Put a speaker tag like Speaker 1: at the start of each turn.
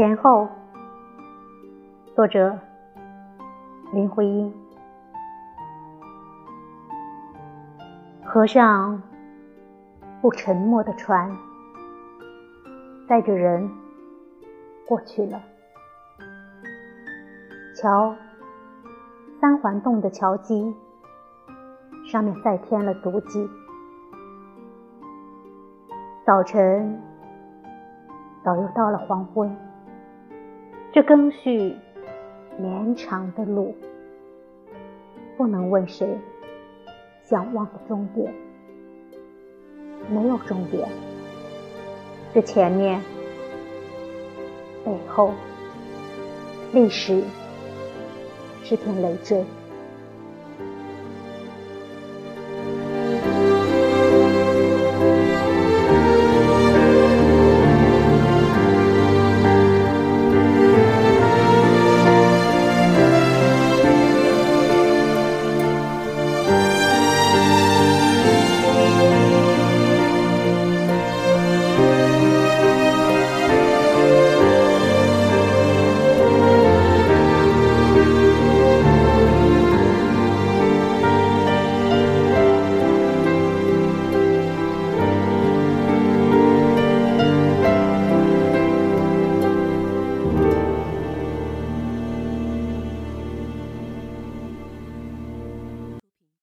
Speaker 1: 前后，作者林徽因。河上不沉没的船，载着人过去了。桥，三环洞的桥基上面再添了足迹。早晨，早又到了黄昏。这更续绵长的路，不能问谁想望的终点，没有终点。这前面、背后，历史是片累赘。